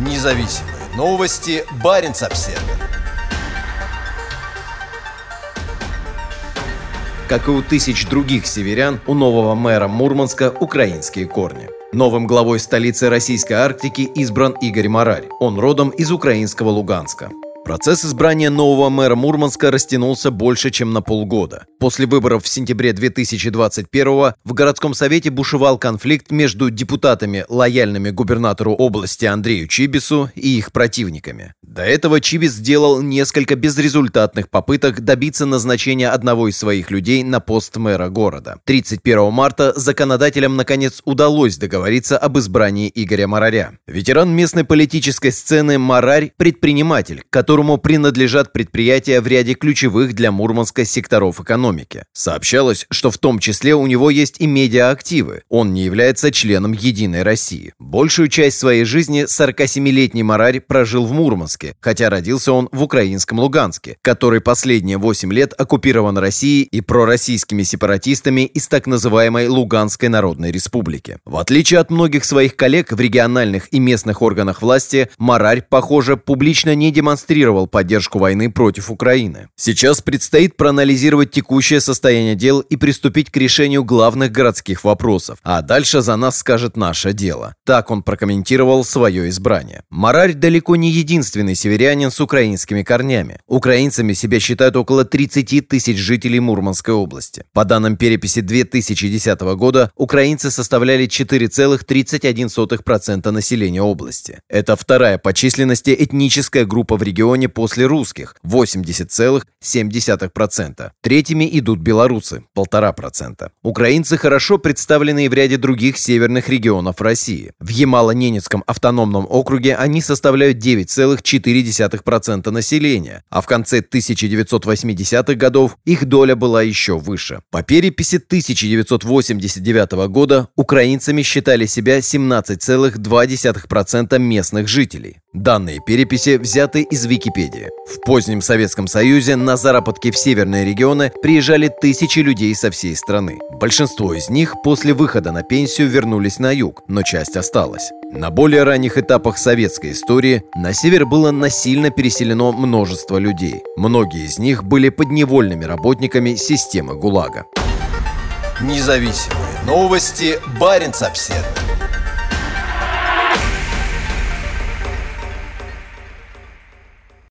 Независимые новости. Барин обсерва Как и у тысяч других северян, у нового мэра Мурманска украинские корни. Новым главой столицы российской Арктики избран Игорь Марарь. Он родом из украинского Луганска. Процесс избрания нового мэра Мурманска растянулся больше, чем на полгода. После выборов в сентябре 2021 в городском совете бушевал конфликт между депутатами, лояльными губернатору области Андрею Чибису и их противниками. До этого Чибис сделал несколько безрезультатных попыток добиться назначения одного из своих людей на пост мэра города. 31 марта законодателям наконец удалось договориться об избрании Игоря Мараря. Ветеран местной политической сцены Марарь – предприниматель, которому принадлежат предприятия в ряде ключевых для Мурманска секторов экономики. Сообщалось, что в том числе у него есть и медиаактивы. Он не является членом «Единой России». Большую часть своей жизни 47-летний Марарь прожил в Мурманске, хотя родился он в украинском Луганске, который последние 8 лет оккупирован Россией и пророссийскими сепаратистами из так называемой Луганской Народной Республики. В отличие от многих своих коллег в региональных и местных органах власти, Марарь, похоже, публично не демонстрировал поддержку войны против Украины. Сейчас предстоит проанализировать текущее состояние дел и приступить к решению главных городских вопросов. А дальше за нас скажет наше дело. Так он прокомментировал свое избрание. Марарь далеко не единственный северянин с украинскими корнями. Украинцами себя считают около 30 тысяч жителей Мурманской области. По данным переписи 2010 года, украинцы составляли 4,31% населения области. Это вторая по численности этническая группа в регионе после русских – 80,7%. Третьими идут белорусы – 1,5%. Украинцы хорошо представлены и в ряде других северных регионов России. В Ямало-Ненецком автономном округе они составляют 9,4% населения, а в конце 1980-х годов их доля была еще выше. По переписи 1989 года украинцами считали себя 17,2% местных жителей. Данные переписи взяты из Википедии. В позднем Советском Союзе на заработки в северные регионы приезжали тысячи людей со всей страны. Большинство из них после выхода на пенсию вернулись на юг, но часть осталась. На более ранних этапах советской истории на север было насильно переселено множество людей. Многие из них были подневольными работниками системы ГУЛАГа. Независимые новости. Барин обседный.